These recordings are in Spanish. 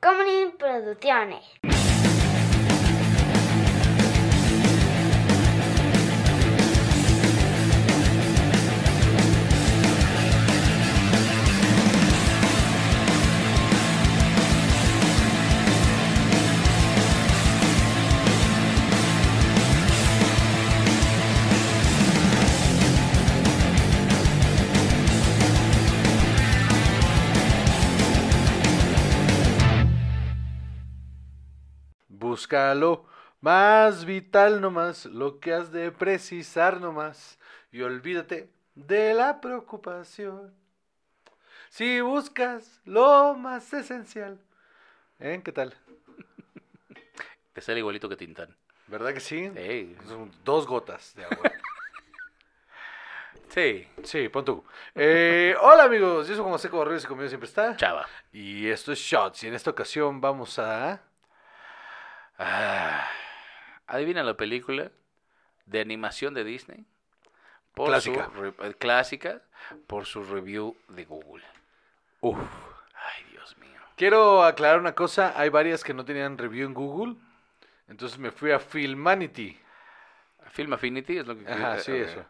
Comedy Producciones. Búscalo más vital nomás, lo que has de precisar nomás, y olvídate de la preocupación. Si buscas lo más esencial. ¿Eh? ¿Qué tal? Te sale igualito que Tintán. ¿Verdad que sí? Sí. Son dos gotas de agua. Sí. sí, pon tú. Eh, hola amigos, yo soy como Seco Barrios y conmigo siempre está. Chava. Y esto es Shots, y en esta ocasión vamos a... Ah, adivina la película de animación de Disney. Por Clásica. Su, re- eh, clásica. Por su review de Google. Uf. Ay, Dios mío. Quiero aclarar una cosa, hay varias que no tenían review en Google, entonces me fui a Filmanity. Film Affinity es lo que Ajá, sí, eso.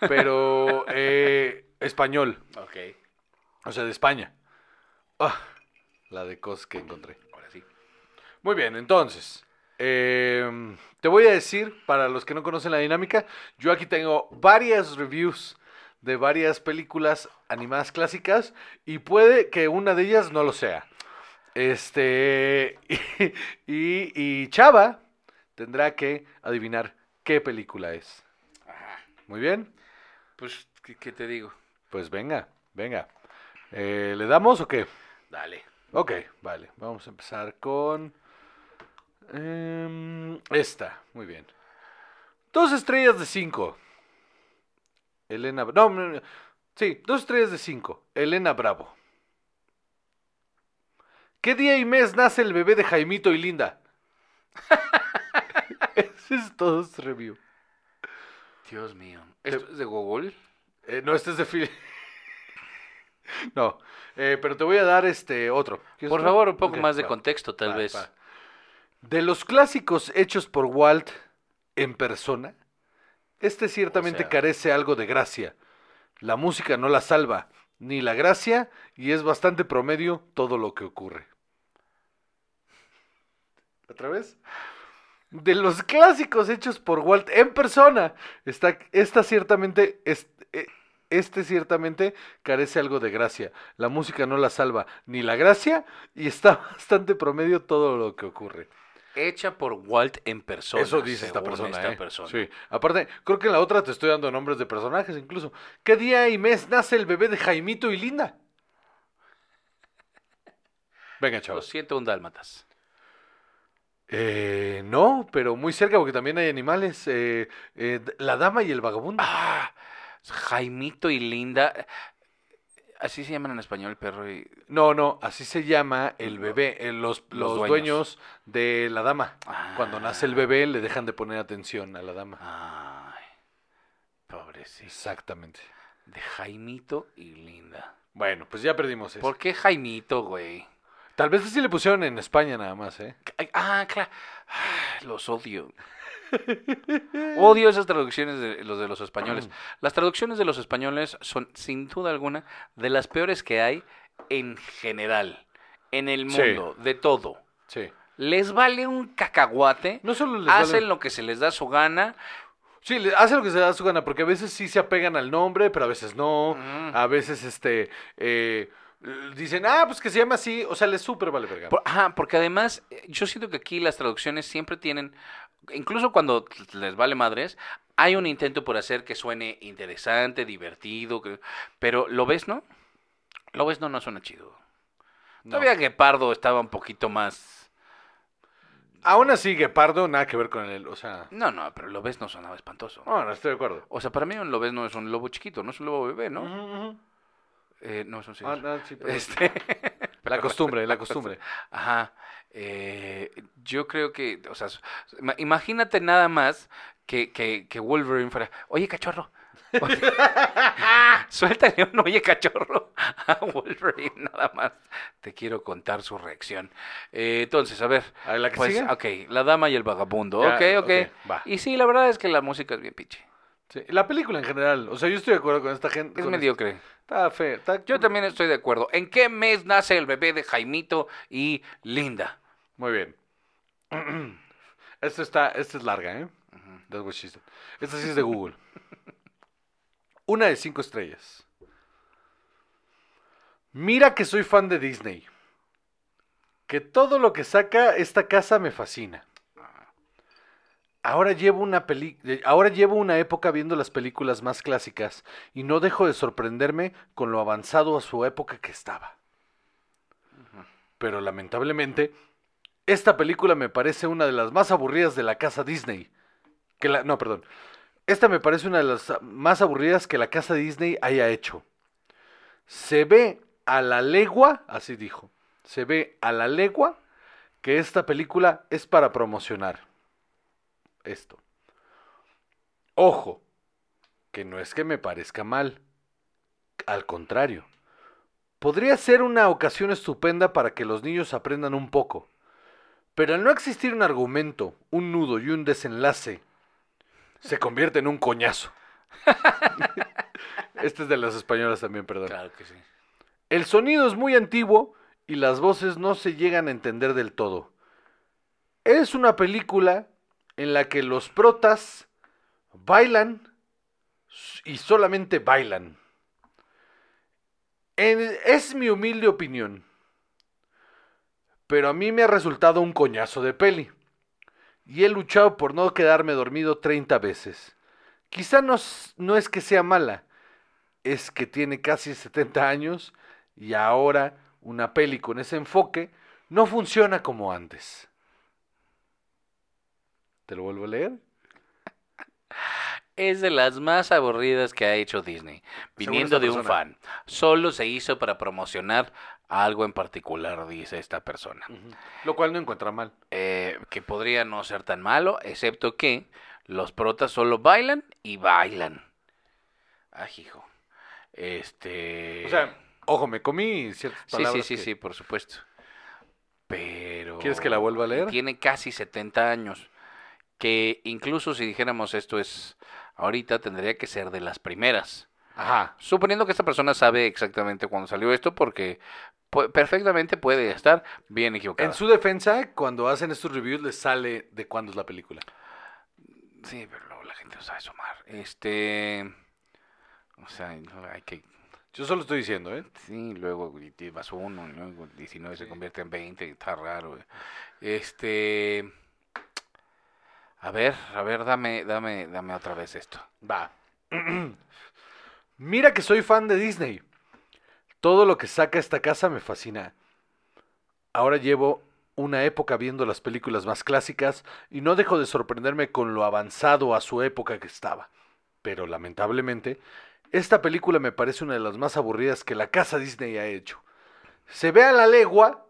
Pero eh, español, Ok. o sea, de España. Ah, la de cosas que encontré. Ahora sí. Muy bien, entonces, em, te voy a decir, para los que no conocen la dinámica, yo aquí tengo varias reviews de varias películas animadas clásicas y puede que una de ellas no lo sea. Este, y, y Chava tendrá que adivinar qué película es. Ajá. Muy bien, Pues, ¿qué, qué te digo? pues venga, venga. Eh, ¿Le damos o qué? Dale. Ok, vale. Vamos a empezar con em, esta. Muy bien. Dos estrellas de cinco. Elena. No, no, no. sí, dos estrellas de cinco. Elena Bravo. ¿Qué día y mes nace el bebé de Jaimito y Linda? Ese es todo su review. Dios mío. ¿Esto es de Google? Eh, no, este es de Phil. no, eh, pero te voy a dar este otro. ¿Quieres Por otro? favor, un poco Ok, más de va. contexto, tal Va, vez. va. De los clásicos hechos por Walt en persona, este ciertamente sea- carece algo de gracia. La música no la salva, ni la gracia, y es bastante promedio todo lo que ocurre. ¿Otra vez? De los clásicos hechos por Walt en persona, está, esta ciertamente, eh, este ciertamente carece algo de gracia. La música no la salva, ni la gracia, y está bastante promedio todo lo que ocurre. Hecha por Walt en persona. Eso dice esta persona, esta ¿eh? persona. Sí. Aparte, creo que en la otra te estoy dando nombres de personajes incluso. ¿Qué día y mes nace el bebé de Jaimito y Linda? Venga, Lo chavos. siento, un dálmatas. Eh, no, pero muy cerca porque también hay animales. Eh, eh, la dama y el vagabundo. Ah, Jaimito y Linda. Así se llaman en español el perro y. No, no, así se llama el bebé. eh, los, los dueños. dueños. de la dama. Cuando Ah. nace el bebé le dejan de poner atención a la dama. Ay, pobrecito. Exactamente. De Jaimito y Linda. Bueno, pues ya perdimos eso. ¿Por qué Jaimito, güey? Tal vez así le pusieron en España nada más, ¿eh? Ah, claro. Ah, Los odio. Odio esas traducciones de los de los españoles. Las traducciones de los españoles son, sin duda alguna, de las peores que hay en general, en el Sí. mundo, de todo. Sí. Les vale un cacahuate, No solo les hacen vale- lo que se les da su gana. Sí, le- hace lo que se da su gana, porque a veces sí se apegan al nombre, pero a veces no. Mm. A veces, este, eh, dicen, ah, pues que se llama así. O sea, les súper vale verga. Por- ajá, porque además, eh, yo siento que aquí las traducciones siempre tienen, incluso cuando les vale madres, hay un intento por hacer que suene interesante, divertido, pero lo ves, ¿no? Lo ves, no, no suena chido. No. Todavía Guepardo estaba un poquito más... Aún así, Guepardo, nada que ver con él. O sea, No, no, pero lo ves no sonaba espantoso. no, no estoy de acuerdo. O sea, para mí un lobés no es un lobo chiquito, no es un lobo bebé, ¿no? Eh, no, es un Ah, no, sí, pero- Este... La costumbre, la costumbre. Ajá. Eh, yo creo que, o sea, imagínate nada más que, que, que Wolverine fuera, oye cachorro, Suéltale un oye cachorro a Wolverine, nada más. Te quiero contar su reacción. Eh, entonces, a ver. A ¿la que pues, sigue? ok, La Dama y el Vagabundo. Ya, ok, ok. ok, va. Y sí, la verdad es que la música es bien pinche. Sí, La película en general, o sea, yo estoy de acuerdo con esta gente. Es mediocre. Está feo. Está... Yo también estoy de acuerdo. ¿En qué mes nace el bebé de Jaimito y Linda? Muy bien. Esta está, esta es larga, ¿eh? That's what she said. Esta sí es de Google. Una de cinco estrellas. Mira que soy fan de Disney. Que todo lo que saca esta casa me fascina. Ahora llevo una ahora llevo una época viendo las películas más clásicas y no dejo de sorprenderme con lo avanzado a su época que estaba. Pero lamentablemente esta película me parece una de las más aburridas de la casa Disney. Que la, no, perdón. Esta me parece una de las más aburridas que la casa Disney haya hecho. Se ve a la legua, así dijo, se ve a la legua que esta película es para promocionar esto. Ojo, que no es que me parezca mal. Al contrario, podría ser una ocasión estupenda para que los niños aprendan un poco. Pero al no existir un argumento, un nudo y un desenlace, se convierte en un coñazo. este es de las españolas también, perdón. Claro que sí. El sonido es muy antiguo y las voces no se llegan a entender del todo. Es una película en la que los protas bailan y solamente bailan. Es mi humilde opinión. Pero a mí me ha resultado un coñazo de peli. Y he luchado por no quedarme dormido 30 veces. Quizá no es que sea mala, es que tiene casi 70 años y ahora una peli con ese enfoque no funciona como antes. ¿Te lo vuelvo a leer? Es de las más aburridas que ha hecho Disney, viniendo de un persona. fan. Solo se hizo para promocionar algo en particular, dice esta persona. Lo cual no encuentra mal. Eh, que podría no ser tan malo, excepto que los protas solo bailan y bailan. Ah, hijo. Este. O sea, ojo, me comí ciertas sí, sí, palabras. sí, que- sí, por supuesto. Pero. ¿Quieres que la vuelva a leer? Tiene casi 70 años. Que incluso si dijéramos esto es ahorita, tendría que ser de las primeras. Ajá. Suponiendo que esta persona sabe exactamente cuándo salió esto, porque perfectamente puede estar bien equivocada. En su defensa, cuando hacen estos reviews, les sale de cuándo es la película. Sí, pero luego la gente no sabe sumar. Este. O sea, hay que. Yo solo estoy diciendo, ¿eh? Sí, luego vas uno, luego 19 se convierte en 20, está raro. eh. Este. A ver, a ver, dame, dame, dame otra vez esto. Va. Mira que soy fan de Disney. Todo lo que saca esta casa me fascina. Ahora llevo una época viendo las películas más clásicas y no dejo de sorprenderme con lo avanzado a su época que estaba. Pero lamentablemente, esta película me parece una de las más aburridas que la casa Disney ha hecho. Se ve a la legua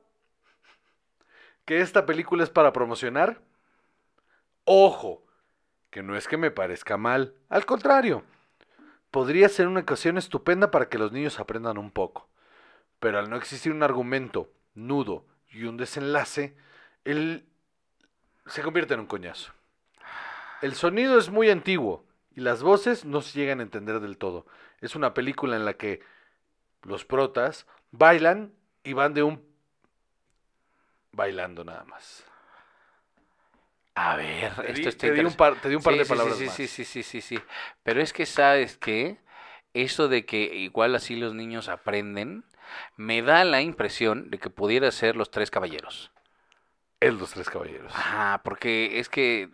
que esta película es para promocionar. Ojo, que no es que me parezca mal, al contrario, podría ser una ocasión estupenda para que los niños aprendan un poco. Pero al no existir un argumento, nudo y un desenlace, él se convierte en un coñazo. El sonido es muy antiguo y las voces no se llegan a entender del todo. Es una película en la que los protas bailan y van de un bailando nada más. A ver, Te esto está te di un par- te di un par Sí, de sí, palabras sí, más. Sí, sí, sí, sí, sí. Pero es que, ¿sabes qué? Eso de que igual así los niños aprenden, me da la impresión de que pudiera ser Los Tres Caballeros. Es Los Tres Caballeros. Ajá, porque es que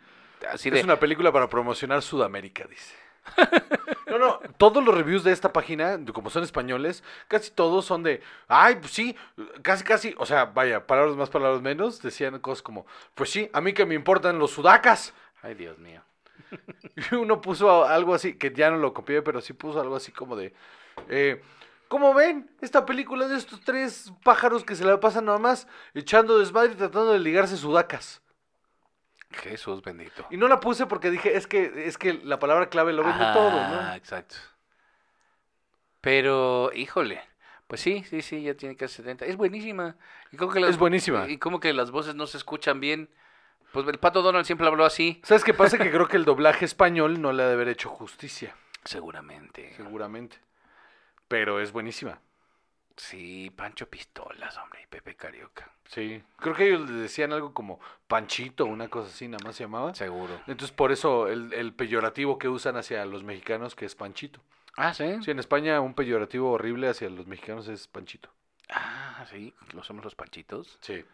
así de... Es una película para promocionar Sudamérica, dice. No, no, todos los reviews de esta página, como son españoles, casi todos son de, ay, pues sí, casi, casi, o sea, vaya, palabras más, palabras menos, decían cosas como, pues sí, a mí que me importan los sudacas. Ay, Dios mío. Y uno puso algo así, que ya no lo copié, pero sí puso algo así como de, eh, ¿cómo ven? Esta película de estos tres pájaros que se la pasan nada más echando desmadre y tratando de ligarse sudacas. Jesús bendito. Y no la puse porque dije, es que, es que la palabra clave lo vende todo, ¿no? exacto. Pero, híjole, pues sí, sí, sí, ya tiene casi 70. Es buenísima. Y como que las, Es buenísima. Y como que las voces no se escuchan bien. Pues el Pato Donald siempre habló así. ¿Sabes qué pasa? Que creo que el doblaje español no le ha de haber hecho justicia, Seguramente. seguramente. Pero es buenísima. Sí, Pancho Pistolas, hombre, y Pepe Carioca. Sí. Creo que ellos le decían algo como Panchito, una cosa así, nada más se llamaba. Seguro. Entonces, por eso el, el peyorativo que usan hacia los mexicanos, que es Panchito. Ah, ¿sí? Sí, en España un peyorativo horrible hacia los mexicanos es Panchito. Ah, sí, lo somos los Panchitos. Sí.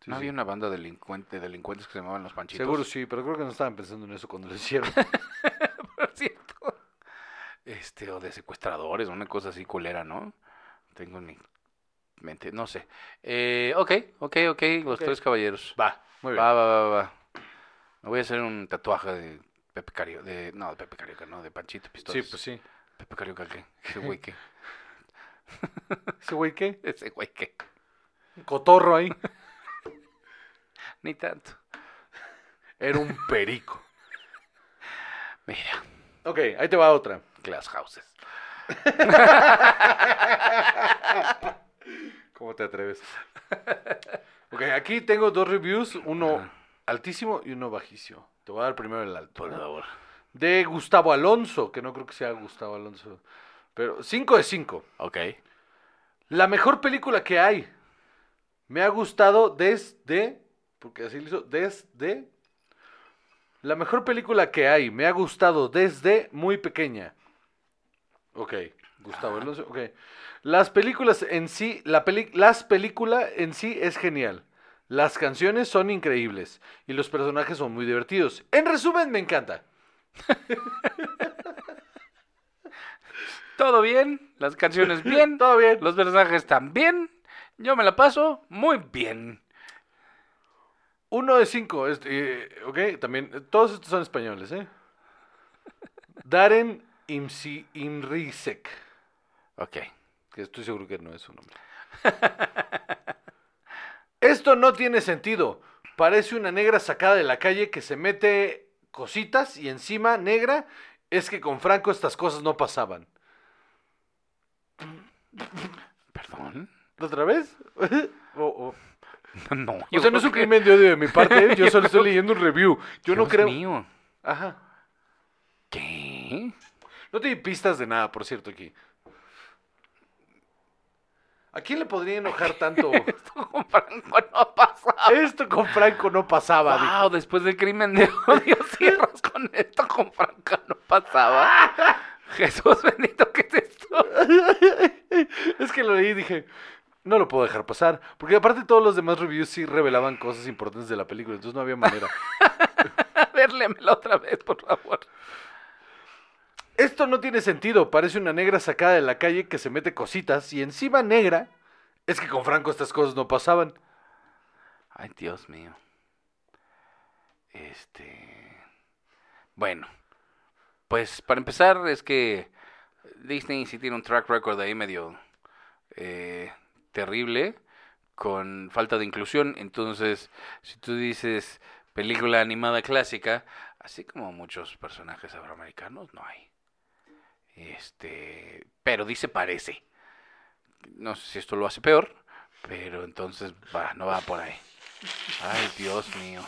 Sí, ¿No sí. había una banda delincuente, de delincuentes que se llamaban los Panchitos? Seguro sí, pero creo que no estaban pensando en eso cuando lo hicieron. por cierto. Este, o de secuestradores, una cosa así culera, ¿no? Tengo en mi mente, no sé. Eh, ok, ok, ok, los tres caballeros. Va, muy bien. Va, va, va, va. Me voy a hacer un tatuaje de Pepe Carioca, de, no, de Pepe Carioca, no, de Panchito Sí, Pistolas. pues sí. Pepe Carioca, ¿qué? Ese güey, ¿qué? ¿Ese güey qué? Ese güey, ¿qué? Un cotorro ahí. Ni tanto. Era un perico. Mira, Ok, ahí te va otra. Glass Houses. ¿Cómo te atreves? ok, aquí tengo dos reviews, uno Ajá. altísimo y uno bajísimo. Te voy a dar primero el alto. Por ¿no? favor. De Gustavo Alonso, que no creo que sea Gustavo Alonso. Pero 5 de 5. Ok. La mejor película que hay. Me ha gustado desde. Porque así lo hizo. Desde. La mejor película que hay. Me ha gustado desde muy pequeña. Ok. Gustavo Ajá. Alonso. Ok. Las películas en sí. La peli, las películas en sí es genial. Las canciones son increíbles. Y los personajes son muy divertidos. En resumen, me encanta. Todo bien, las canciones bien, Todo bien. los personajes también. Yo me la paso muy bien. Uno de cinco, este, eh, ok, también, todos estos son españoles, ¿eh? Darren Imsi, Imrisek, Ok. que estoy seguro que no es su nombre. Esto no tiene sentido. Parece una negra sacada de la calle que se mete cositas y encima negra es que con Franco estas cosas no pasaban. Perdón. ¿Otra vez? No. o sea, no es un crimen de odio de mi parte, yo solo estoy leyendo un review. Yo no creo... mío. Ajá. ¿Qué? No te di pistas de nada, por cierto, aquí. ¿A quién le podría enojar tanto? Esto con Franco no pasaba. Esto con Franco no pasaba. dijo. Wow, después del crimen de odio cierras con esto con Franco no pasaba. Jesús bendito, ¿qué es esto? Es que lo leí y dije, no lo puedo dejar pasar. Porque aparte todos los demás reviews sí revelaban cosas importantes de la película, entonces no había manera. A ver, léemela otra vez, por favor. Esto no tiene sentido, parece una negra sacada de la calle que se mete cositas y encima negra es que con Franco estas cosas no pasaban. Ay, Dios mío. Este. Bueno. Pues para empezar, es que Disney sí tiene un track record ahí medio eh, terrible, con falta de inclusión. Entonces, si tú dices película animada clásica, así como muchos personajes afroamericanos, no hay. Este. Pero dice parece. No sé si esto lo hace peor, pero entonces va, no va por ahí. Ay, Dios mío.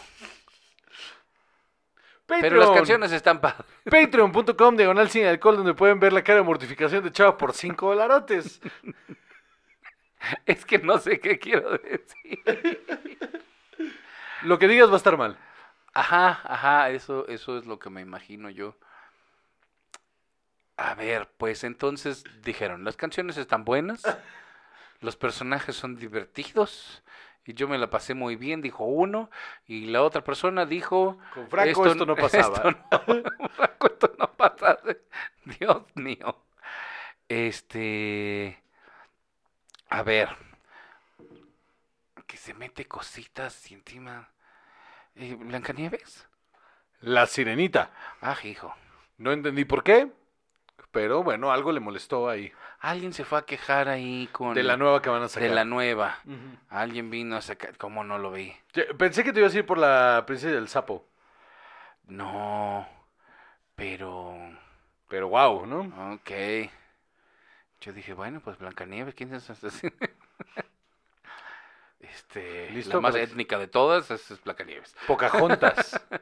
Pero las canciones están padres. Patreon.com diagonal sin alcohol donde pueden ver la cara de mortificación de Chava por 5 dolarotes. Es que no sé qué quiero decir. Lo que digas va a estar mal. Ajá, ajá, eso, eso es lo que me imagino yo. A ver, pues entonces dijeron, las canciones están buenas, los personajes son divertidos, y yo me la pasé muy bien, dijo uno, y la otra persona dijo... Con Franco esto, no pasaba. Esto no, Franco, esto no pasaba. Dios mío. Este... A ver. Que se mete cositas y encima... Eh, ¿Blancanieves? La sirenita. Ah, hijo. No entendí por qué, pero bueno, algo le molestó ahí. Alguien se fue a quejar ahí con... De la nueva que van a sacar. De la nueva. Alguien vino a sacar... ¿Cómo no lo vi? Pensé que te ibas a ir por la princesa del sapo. No, pero... Pero wow, ¿no? Ok. Yo dije, bueno, pues Blancanieves, ¿quién es esa? Este, ¿Listo la más para- étnica de todas es, es Blancanieves. Pocahontas.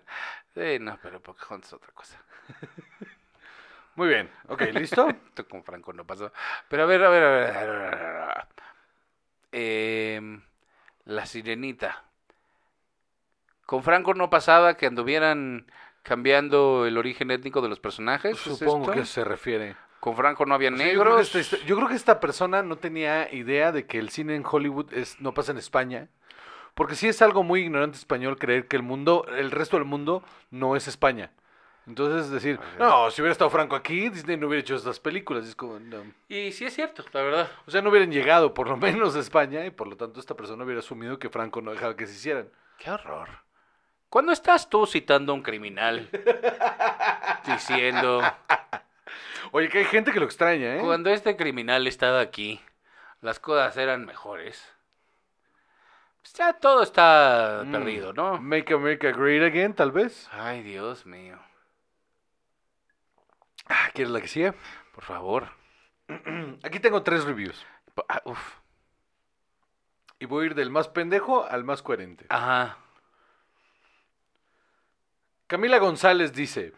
Sí, no, pero Pocahontas es otra cosa. Muy bien. Ok, ¿listo? Esto con Franco no pasó. Pero a ver, a ver, a ver. a ver, a ver, a ver. Em, la sirenita. Con Franco no pasaba que anduvieran cambiando el origen étnico de los personajes. ¿es Supongo que se refiere. Con Franco no había O sea, yo, creo que negros. esta, histo- yo creo que esta persona no tenía idea de que el cine en Hollywood es, no pasa en España. Porque sí es algo muy ignorante español creer que el mundo, el resto del mundo no es España. Entonces decir, no, si hubiera estado Franco aquí, Disney no hubiera hecho estas películas. Es como, no. Y sí es cierto, la verdad. O sea, no hubieran llegado por lo menos a España y por lo tanto esta persona hubiera asumido que Franco no dejaba que se hicieran. Qué horror. Cuando estás tú citando a un criminal diciendo, Oye, que hay gente que lo extraña, ¿eh? cuando este criminal estaba aquí, las cosas eran mejores. Pues ya todo está Mm. perdido, ¿no? Make America Great Again, tal vez. Ay, Dios mío. Ah, ¿Quieres la que sigue? Por favor. Aquí tengo tres reviews. Ah, uf. Y voy a ir del más pendejo al más coherente. Ajá. Camila González dice,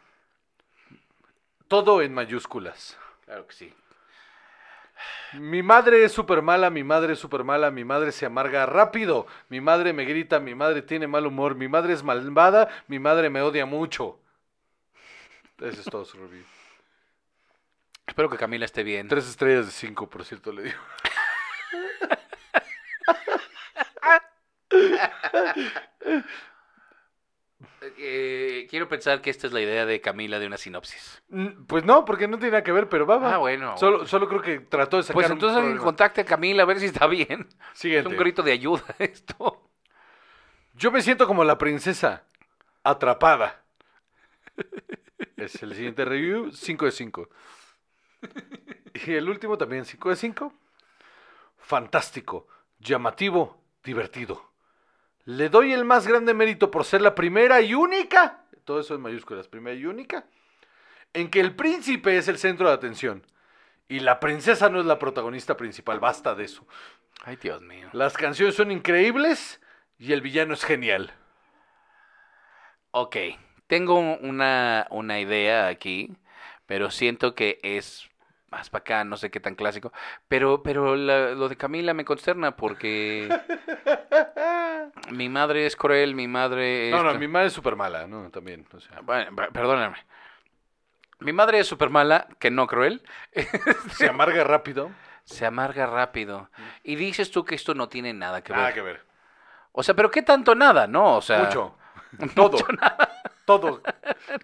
todo en mayúsculas. Claro que sí. Mi madre es súper mala, mi madre es súper mala, mi madre se amarga rápido, mi madre me grita, mi madre tiene mal humor, mi madre es malvada, mi madre me odia mucho. Ese es todo su review. Espero que Camila esté bien. Tres estrellas de cinco, por cierto, le digo. Eh, quiero pensar que esta es la idea de Camila de una sinopsis. Mm, Pues no, porque no tiene nada que ver, pero va, va. Ah, bueno. Solo, solo creo que trató de sacar Pues un entonces problema. contacte a Camila a ver si está bien. Es Siguiente. un grito de ayuda esto. Yo me siento como la princesa, atrapada. Es el siguiente review, 5 de 5. Y el último también 5 de 5. Fantástico, llamativo, divertido. Le doy el más grande mérito por ser la primera y única, todo eso en mayúsculas, primera y única, en que el príncipe es el centro de atención. Y la princesa no es la protagonista principal, basta de eso. Ay, Dios mío. Las canciones son increíbles y el villano es genial. Ok, tengo una, una idea aquí, pero siento que es más para acá, no sé qué tan clásico. Pero, pero la- lo de Camila me consterna porque mi madre es cruel, mi madre es... No, no, mi madre es súper mala, ¿no? También, o sea, Bueno, perdóname. Mi madre es súper mala, que no cruel. se amarga rápido. Se amarga rápido. Y dices tú que esto no tiene nada que ver. Nada que ver. O sea, pero ¿qué tanto nada, no? O sea... Mucho. Todo. Todo.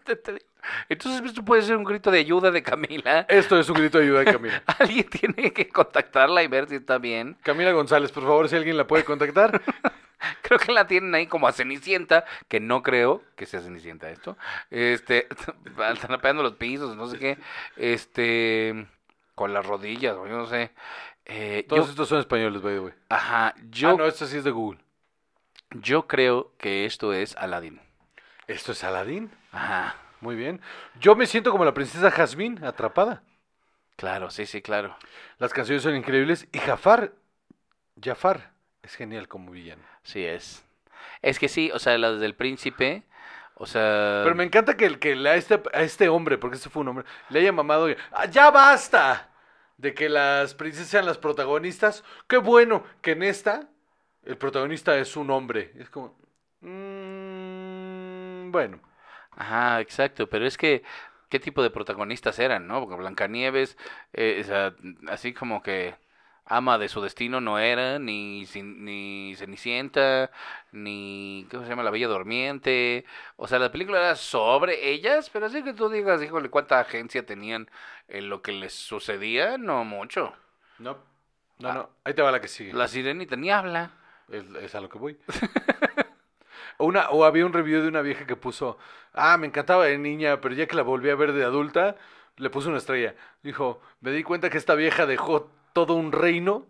Te- te digo. Entonces esto puede ser un grito de ayuda de Camila. Esto es un grito de ayuda de Camila. Alguien tiene que contactarla y ver si está bien. Camila González, por favor, si alguien la puede contactar. Creo que la tienen ahí como a Cenicienta, que no creo que sea Cenicienta esto. Este, están apeando los pisos, no sé qué. Este, con las rodillas, o yo no sé. Eh, Todos yo, estos son españoles, by the way. ajá, yo, Ah, no, esto sí es de Google. yo creo que esto es Aladdin. ¿Esto es Aladdin? Ajá, Muy bien. Yo me siento como la princesa Jazmín, atrapada. claro, sí, sí, claro. Las canciones son increíbles y Jafar, Jafar, es genial como villano. Sí es. Es que sí, o sea, las del príncipe, o sea... Pero me encanta que, que le- a, este, a este hombre, porque este fue un hombre, le haya mamado. y, "Ah, ¡Ya basta! De que las princesas sean las protagonistas. Qué bueno que en esta el protagonista es un hombre. Es como. mm, bueno. Ajá, exacto, pero es que, ¿qué tipo de protagonistas eran, no? Porque Blancanieves, eh, o sea, así como que ama de su destino no era, ni, ni Cenicienta, ni, ¿cómo se llama? La Bella Durmiente. O sea, la película era sobre ellas, pero así que tú digas, híjole, cuánta agencia tenían en lo que les sucedía, no mucho. No. No, no. Ahí te va la que sigue. La sirenita ni habla. Es, es a lo que voy. o, una, o había un review de una vieja que puso, ah, me encantaba de niña, pero ya que la volví a ver de adulta, le puso una estrella. Dijo, me di cuenta que esta vieja dejó todo un reino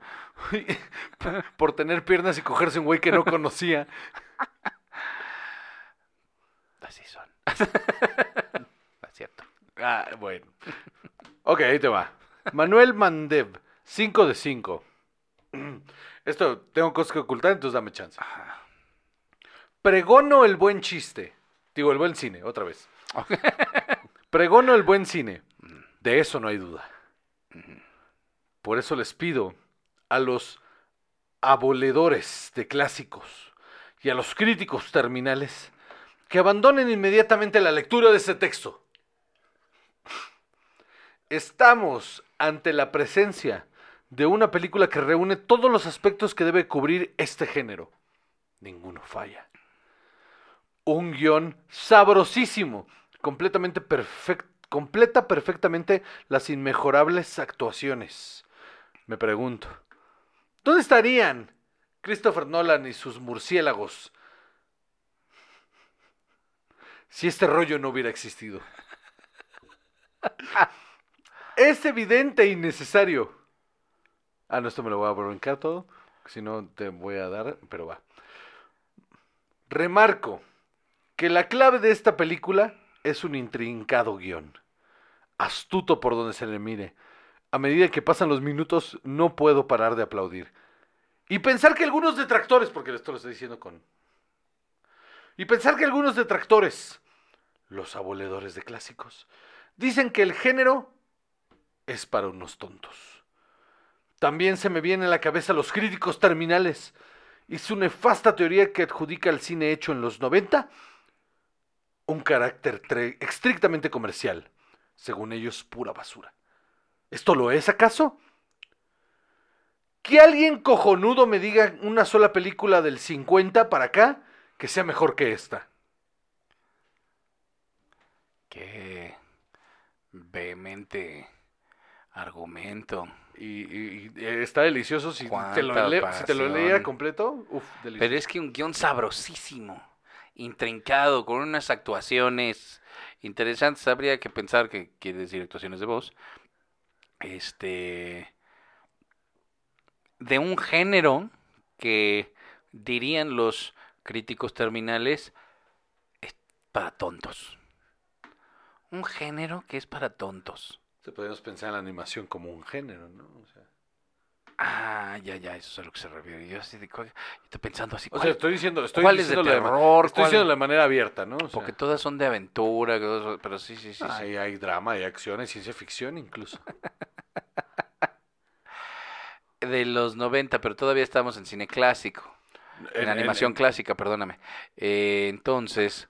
por tener piernas y cogerse un güey que no conocía. Así son. No es cierto. Ah, bueno. Ok, ahí te va. Manuel Mandev, 5 de 5. Esto tengo cosas que ocultar, entonces dame chance. Pregono el buen chiste. Digo, el buen cine, otra vez. Pregono el buen cine. De eso no hay duda. Por eso les pido a los aboledores de clásicos y a los críticos terminales que abandonen inmediatamente la lectura de ese texto. Estamos ante la presencia de una película que reúne todos los aspectos que debe cubrir este género. Ninguno falla. Un guion sabrosísimo, completamente perfecto, completa perfectamente las inmejorables actuaciones. Me pregunto, ¿dónde estarían Christopher Nolan y sus murciélagos si este rollo no hubiera existido? Es evidente y necesario. Ah, no, esto me lo voy a brincar todo. Si no, te voy a dar, pero va. Remarco que la clave de esta película es un intrincado guion. Astuto por donde se le mire. A medida que pasan los minutos, no puedo parar de aplaudir. Y pensar que algunos detractores, porque esto lo estoy diciendo con. Y pensar que algunos detractores, los aboledores de clásicos, dicen que el género es para unos tontos. También se me viene a la cabeza los críticos terminales y su nefasta teoría que adjudica al cine hecho en los 90 un carácter estrictamente comercial, según ellos pura basura. ¿Esto lo es acaso? Que alguien cojonudo me diga una sola película del 50 para acá que sea mejor que esta. Qué vehemente argumento. Y, y- y está delicioso si te lo, si te lo leía completo. Uf, delicioso. Pero es que un guion sabrosísimo, intrincado, con unas actuaciones interesantes. Habría que pensar que quiere decir actuaciones de voz. Este. De un género que dirían los críticos terminales es para tontos. Un género que es para tontos. Se podemos pensar en la animación como un género, ¿no? O sea, Ah, ya, ya, eso es a lo que se refiere. Yo así de, yo estoy pensando así. o sea, ¿cuál- estoy diciendo, estoy cuál es de terror? estoy ¿Cuál- diciendo de manera abierta, ¿no? O sea, Porque todas son de aventura, pero sí, sí, sí. sí. hay, hay drama, hay acción, hay ciencia ficción incluso. De los 90, pero todavía estamos en cine clásico. En, animación clásica, perdóname. Eh, entonces,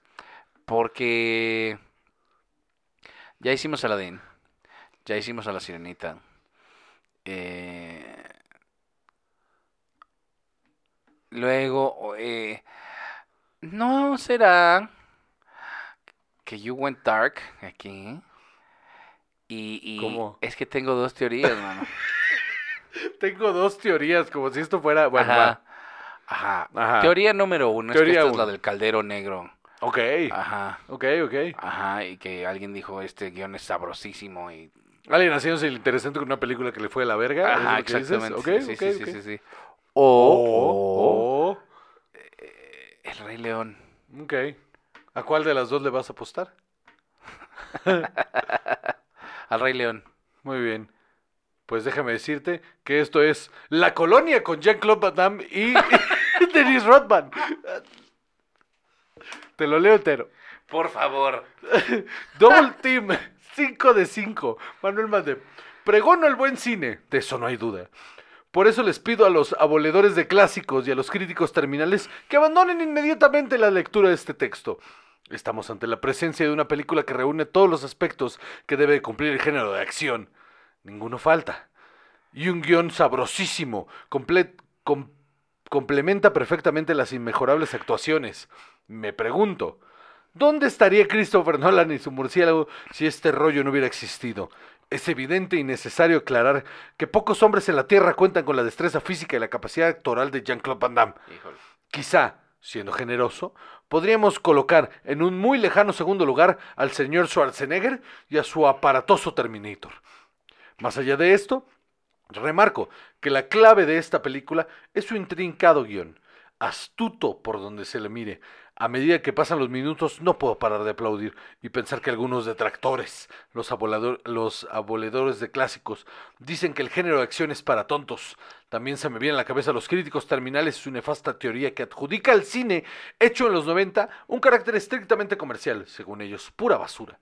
porque ya hicimos Aladdin, ya hicimos a la Sirenita. eh, luego, eh, ¿no será que You Went Dark aquí? Y, y ¿Cómo? es que tengo dos teorías, mano. Tengo dos teorías, como si esto fuera. Bueno, Ajá. Ajá. Ajá. Teoría número uno Teoría es que esta es la del caldero negro. Ok, Ajá. ok, ok. Ajá, y que alguien dijo este guion es sabrosísimo y... Alguien haciéndose el interesante con una película que le fue a la verga. ¿es Ajá, exactamente. Sí, sí, sí. O, O, o, El Rey León. ok. ¿A cuál de las dos le vas a apostar? Al Rey León. Muy bien. Pues déjame decirte que esto es La Colonia con Jean-Claude Van Damme y Dennis Rodman. Te lo leo entero. Por favor. Double Team, 5 de 5. Manuel Mande. Pregono el buen cine, de eso no hay duda. Por eso les pido a los aboledores de clásicos y a los críticos terminales que abandonen inmediatamente la lectura de este texto. Estamos ante la presencia de una película que reúne todos los aspectos que debe cumplir el género de acción. Ninguno falta. Y un guion sabrosísimo, comple- com- complementa perfectamente las inmejorables actuaciones. Me pregunto, ¿Dónde estaría Christopher Nolan y su murciélago si este rollo no hubiera existido? Es evidente y necesario aclarar que pocos hombres en la Tierra cuentan con la destreza física y la capacidad actoral de Jean-Claude Van Damme. Híjole. Quizá, siendo generoso, podríamos colocar en un muy lejano segundo lugar al señor Schwarzenegger y a su aparatoso Terminator. Más allá de esto, remarco que la clave de esta película es su intrincado guion. astuto por donde se le mire. A medida que pasan los minutos no puedo parar de aplaudir y pensar que algunos detractores, los, los aboledores de clásicos, dicen que el género de acción es para tontos. También se me viene a la cabeza los críticos terminales y su nefasta teoría que adjudica al cine, hecho en los 90, un carácter estrictamente comercial, según ellos, pura basura.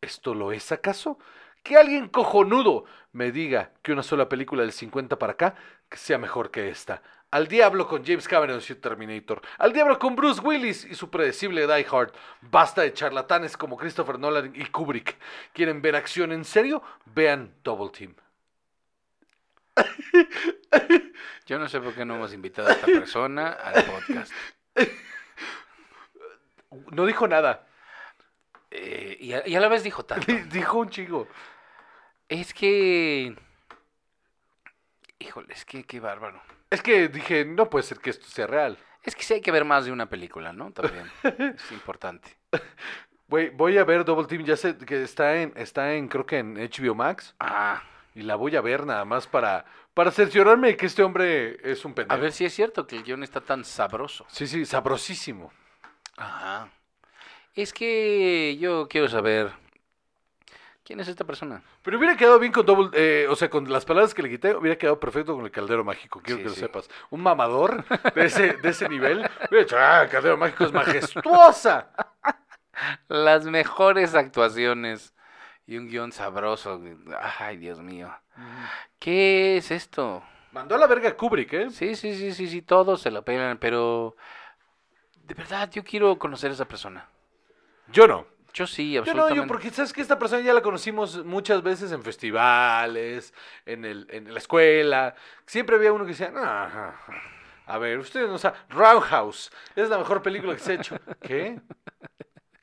¿Esto lo es acaso? Que alguien cojonudo me diga que una sola película del 50 para acá sea mejor que esta. Al diablo con James Cameron y su Terminator. Al diablo con Bruce Willis y su predecible Die Hard. Basta de charlatanes como Christopher Nolan y Kubrick. ¿Quieren ver acción en serio? Vean Double Team. Yo no sé por qué no hemos invitado a esta persona al podcast. No dijo nada. Eh, y, a, y a la vez dijo tanto. Dijo un chico. Es que... Híjole, es que qué bárbaro. Es que dije, no puede ser que esto sea real. Es que sí hay que ver más de una película, ¿no? También. Es importante. Güey, voy a ver Double Team, ya sé que está en, está en, creo que en HBO Max. Ah, Y la voy a ver nada más para, para cerciorarme de que este hombre es un a pendejo. ver si es cierto que el guion está tan sabroso. Sí, sí, sabrosísimo. Ajá. Es que yo quiero saber... ¿Quién es esta persona? Pero hubiera quedado bien con Double, eh, o sea, con las palabras que le quité, hubiera quedado perfecto con el caldero mágico, quiero Sí, que lo sepas. Un mamador de ese, de ese nivel, hubiera dicho, ah, el caldero mágico es majestuosa. Las mejores actuaciones y un guion sabroso. Ay, Dios mío. ¿Qué es esto? Mandó a la verga a Kubrick, ¿eh? Sí, sí, sí, sí, sí, todos se lo pelan, pero de verdad yo quiero conocer a esa persona. Yo no. Yo sí, Yo no, absolutamente. yo porque sabes que esta persona ya la conocimos muchas veces en festivales, en, el, en la escuela. Siempre había uno que decía, "No, ajá. a ver, ustedes no saben, Roundhouse es la mejor película que se ha hecho. ¿Qué?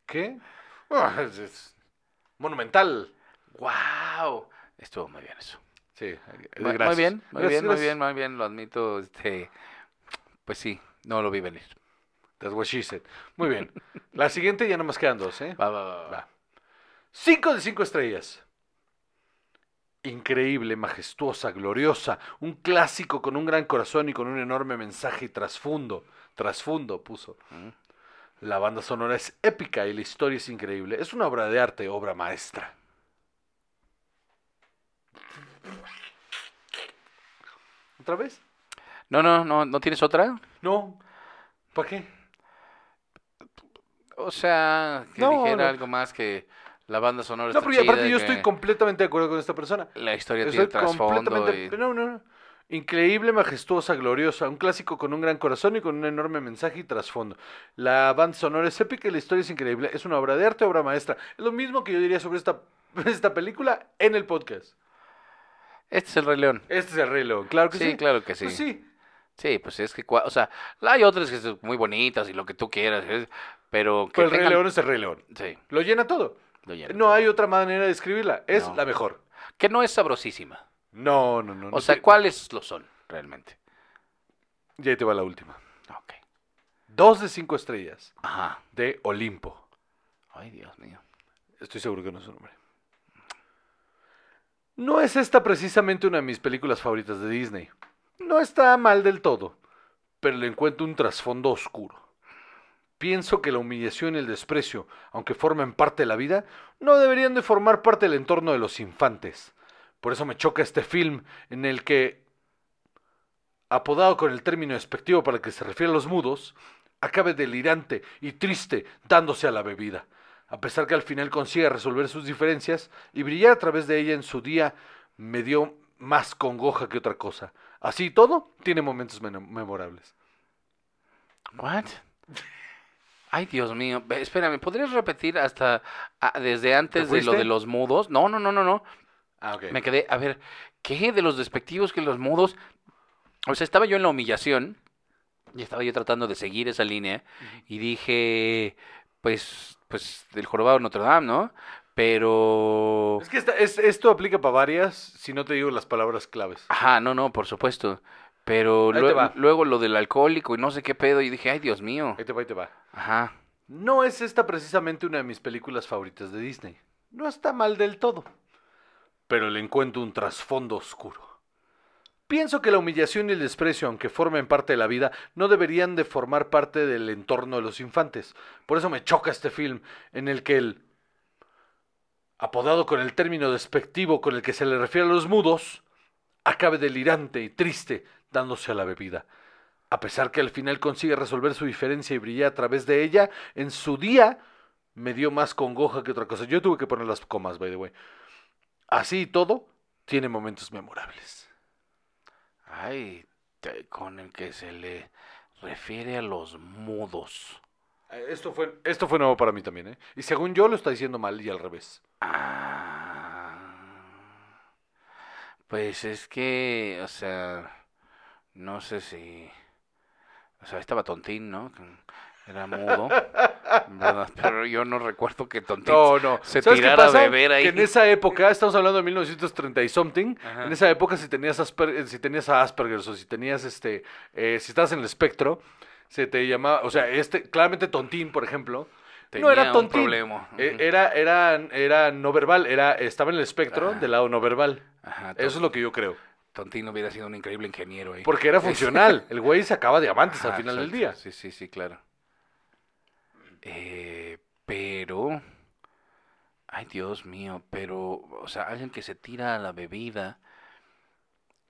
¿Qué? Ah, es, es monumental. ¡Wow! Estuvo muy bien eso. Sí, eh, Muy, gracias. muy bien, muy Gracias, bien, muy bien, muy bien, lo admito. Este, pues sí, no lo vi venir. That's what she said. Muy bien. La siguiente ya nomás quedan dos, ¿eh? Va, va, va. Cinco de cinco estrellas. Increíble, majestuosa, gloriosa. Un clásico con un gran corazón y con un enorme mensaje y trasfondo. Trasfondo puso. Mm. La banda sonora es épica y la historia es increíble. Es una obra de arte, obra maestra. ¿Otra vez? No, no, no, ¿no tienes otra? No. ¿Para qué? O sea, que No, dijera no. algo más que la banda sonora No, está porque aparte chida, yo que estoy completamente de acuerdo con esta persona. la historia Estoy tiene trasfondo y... No, no, no. Increíble, majestuosa, gloriosa. Un clásico con un gran corazón y con un enorme mensaje y trasfondo. La banda sonora es épica y la historia es increíble. Es una obra de arte, obra maestra. Es lo mismo que yo diría sobre esta, esta película en el podcast. Este es el Rey León. Este es el Rey León. Claro que sí. Sí, claro que sí. Pues sí. Sí, pues es que, o sea, hay otras que son muy bonitas y lo que tú quieras. Pero que Pero el Rey León es el Rey León. Sí, Lo llena todo. lo llena No todo. hay otra manera de escribirla. Es No. la mejor. Que no es sabrosísima. No, no, no. no O sea, sé. ¿cuáles lo son realmente? Y ahí te va la última. Ok. Dos de cinco estrellas Ajá. de Olimpo. Ay, Dios mío. Estoy seguro que no es su nombre. No es esta precisamente una de mis películas favoritas de Disney. No está mal del todo, pero le encuentro un trasfondo oscuro. Pienso que la humillación y el desprecio, aunque formen parte de la vida, no deberían de formar parte del entorno de los infantes. Por eso me choca este film en el que, apodado con el término despectivo para el que se refiere a los mudos, acabe delirante y triste dándose a la bebida, a pesar que al final consiga resolver sus diferencias y brillar a través de ella en su día, me dio más congoja que otra cosa. Así todo, tiene momentos men- memorables. What? Ay, Dios mío. Espérame, ¿podrías repetir hasta ah, desde antes de lo de los mudos? No, no, no, no, no. Ah, ok. Me quedé, a ver, ¿qué de los despectivos que los mudos? O sea, estaba yo en la humillación y estaba yo tratando de seguir esa línea y dije, pues, pues, del jorobado de Notre Dame, ¿no? Pero... Es que esta- es- esto aplica para varias, si no te digo las palabras claves. Ajá, no, no, por supuesto. Pero Ahí te lue- va. luego lo del alcohólico y no sé qué pedo y dije, ay, Dios mío. Ahí te va, ahí te va. Ajá. No es esta precisamente una de mis películas favoritas de Disney. No está mal del todo. Pero le encuentro un trasfondo oscuro. Pienso que la humillación y el desprecio, aunque formen parte de la vida, no deberían de formar parte del entorno de los infantes. Por eso me choca este film, en el que el apodado con el término despectivo con el que se le refiere a los mudos, acabe delirante y triste dándose a la bebida. A pesar que al final consigue resolver su diferencia y brillar a través de ella, en su día me dio más congoja que otra cosa. Yo tuve que poner las comas, by the way. Así y todo, tiene momentos memorables. Ay, con el que se le refiere a los mudos. Eh, Esto fue, esto fue nuevo para mí también, ¿eh? Y según yo lo está diciendo mal y al revés. Ah, pues es que, o sea, no sé si, o sea, estaba Tontín, ¿no? Era mudo, ¿verdad? Pero yo no recuerdo que Tontín No, no. se ¿Sabes qué tirara a beber ahí. Que en esa época, estamos hablando de 1930 y something, Ajá. en esa época si tenías, Asper- si tenías a Asperger o si tenías, este, eh, si estabas en el espectro, se te llamaba, o sea, este, claramente Tontín, por ejemplo, no era un Tontín. problema. Eh, Ujú. Era, era, era no verbal, era, estaba en el espectro Ajá. del lado no verbal. Ajá, Eso es lo que yo creo. Tontín hubiera sido un increíble ingeniero ahí. Porque era funcional. El güey sacaba diamantes al Ajá, final del día. Sí, sí, sí, claro. Eh, pero, ay Dios mío, pero, o sea, alguien que se tira a la bebida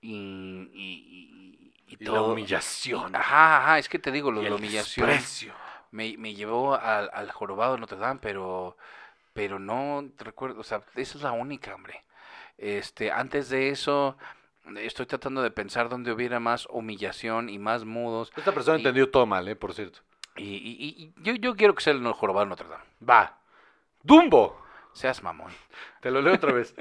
y, y, y, y Y la todo. humillación. Ajá, ajá, es que te digo, lo la el humillación desprecio. me, me llevó al, al jorobado de Notre Dame, pero, pero no recuerdo, o sea, esa es la única, hombre. Este, antes de eso, estoy tratando de pensar dónde hubiera más humillación y más mudos. Esta persona Y- entendió todo mal, ¿eh? Por cierto. Y, y- y- y yo, yo quiero que sea el jorobado de Notre Dame. Va. Dumbo. Seas mamón. Te lo leo otra vez.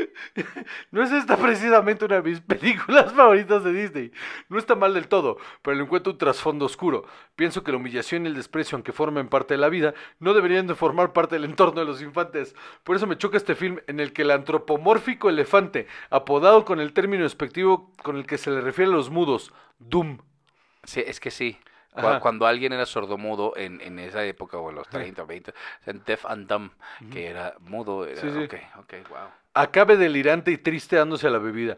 no es esta precisamente una de mis películas favoritas de Disney. No está mal del todo, pero le encuentro un trasfondo oscuro. Pienso que la humillación y el desprecio, aunque formen parte de la vida, no deberían de formar parte del entorno de los infantes. Por eso me choca este film en el que el antropomórfico elefante, apodado con el término despectivo con el que se le refiere a los mudos, Doom. Sí, es que sí. Ajá. Cuando alguien era sordomudo en, en esa época, o en los 30, 20, en Deaf and Dumb, que era mudo, era, Sí, sí. ok, ok, wow. acabe delirante y triste dándose a la bebida,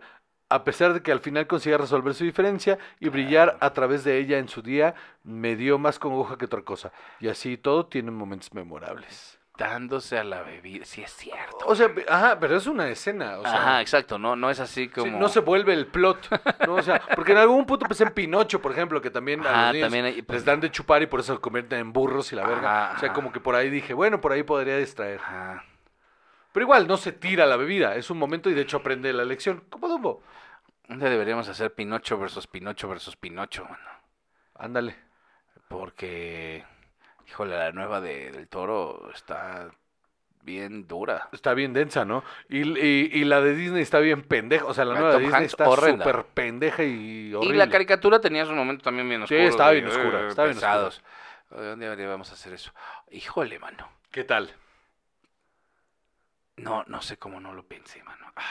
a pesar de que al final consiga resolver su diferencia y brillar a través de ella en su día, me dio más congoja que otra cosa. Y así todo tiene momentos memorables. Dándose a la bebida, sí es cierto. O sea, ajá, pero es una escena, o sea, Ajá, exacto, no, no es así sí, como... no se vuelve el plot, ¿no? O sea, porque en algún punto pensé en Pinocho, por ejemplo, que también a Ajá, los niños también hay- les dan de chupar y por eso se convierten en burros y la verga. Ajá, o sea, como que por ahí dije, bueno, por ahí podría distraer. Ajá. Pero igual, no se tira la bebida, es un momento y de hecho aprende la lección, como Dumbo. Un día deberíamos hacer Pinocho versus Pinocho versus Pinocho, mano. Ándale. Porque, híjole, la nueva de, del toro está bien dura. Está bien densa, ¿no? Y, y, y la de Disney está bien pendeja. O sea, la La nueva de Disney Hanks, está súper pendeja y horrible. Y la caricatura tenía su momento también bien Sí, oscuro. estaba de, bien oscura, eh, estaba bien oscura. pesados. Día deberíamos hacer eso. Híjole, mano. ¿Qué tal? No, no sé cómo no lo pensé, mano. Ah.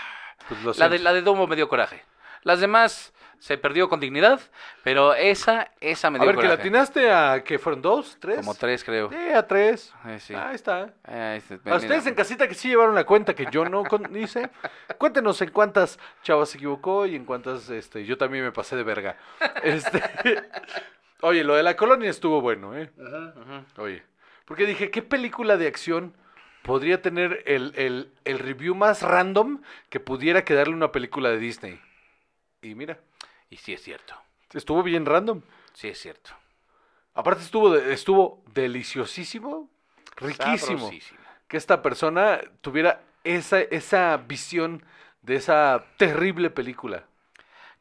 Pues lo La de, la de Domo me dio coraje. Las demás se perdió con dignidad, pero esa, esa me A dio ver, que coraje. la atinaste a que fueron dos, tres. Como tres, creo. Sí, a tres. Eh, sí. Ahí está. Eh, este, A ustedes en casita que sí llevaron la cuenta que yo no con- hice, cuéntenos en cuántas chavas se equivocó y en cuántas este, yo también me pasé de verga. Este, oye, lo de la colonia estuvo bueno, ¿eh? Ujú. Oye, porque dije, ¿qué película de acción podría tener el, el- el review más random que pudiera quedarle una película de Disney? Y mira, Y sí es cierto. estuvo bien random. Sí es cierto. Aparte estuvo, de- estuvo deliciosísimo, riquísimo. Que esta persona tuviera esa, esa visión de esa terrible película.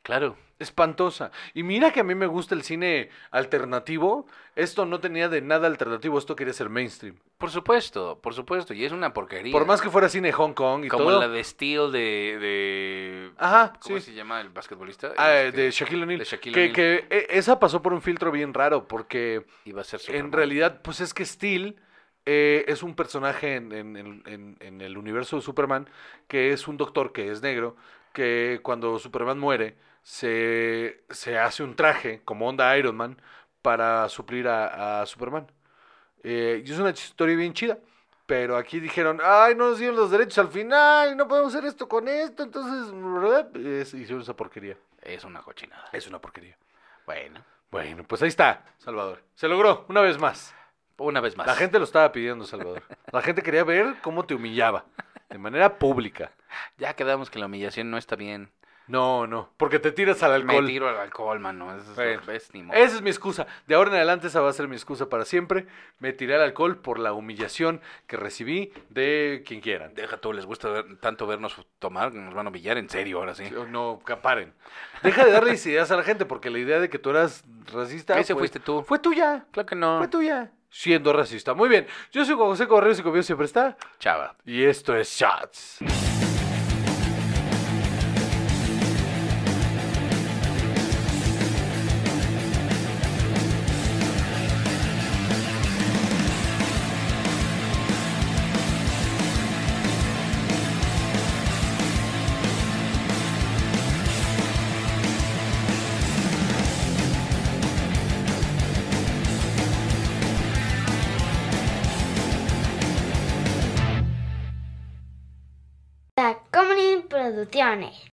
Claro. Espantosa. Y mira que a mí me gusta el cine alternativo. Esto no tenía de nada alternativo, esto quería ser mainstream. Por supuesto, por supuesto. Y es una porquería. Por más que fuera cine Hong Kong y Como todo. la de Steel de... de... Ajá, ¿Cómo sí. se llama el basquetbolista? Ah, Este, de Shaquille O'Neal. Que, que eh, esa pasó por un filtro bien raro, porque Iba a ser en realidad, pues es que Steel eh, es un personaje en- en- en el universo de Superman, que es un doctor que es negro, que cuando Superman muere, se, se hace un traje como onda Iron Man para suplir a, a Superman. Eh, y es una historia bien chida. Pero aquí dijeron, ay, no nos dieron los derechos al final, no podemos hacer esto con esto, entonces es- hicieron esa porquería. Es una cochinada. Es una porquería. Bueno, Bueno, pues ahí está, Salvador. Se logró, una vez más. una vez más. La gente lo estaba pidiendo, Salvador. La gente quería ver cómo te humillaba. De manera pública. Ya quedamos que la humillación no está bien. No, no. Porque te tiras al alcohol. Me tiro al alcohol, mano. Eso es, Bueno, es ni modo. Esa es mi excusa. De ahora en adelante esa va a ser mi excusa para siempre. Me tiré al alcohol por la humillación que recibí de quien quieran. Deja tú, les gusta ver- tanto vernos tomar, nos van a humillar en serio ahora sí. No, caparen. Deja de darles ideas a la gente porque la idea de que tú eras racista Ese fue, fuiste tú. fue tuya. Claro que no. Fue tuya. Siendo racista. Muy bien. Yo soy Juan José Correos y conmigo siempre está. Chava. Y esto es Shots. Tacomunin Producciones.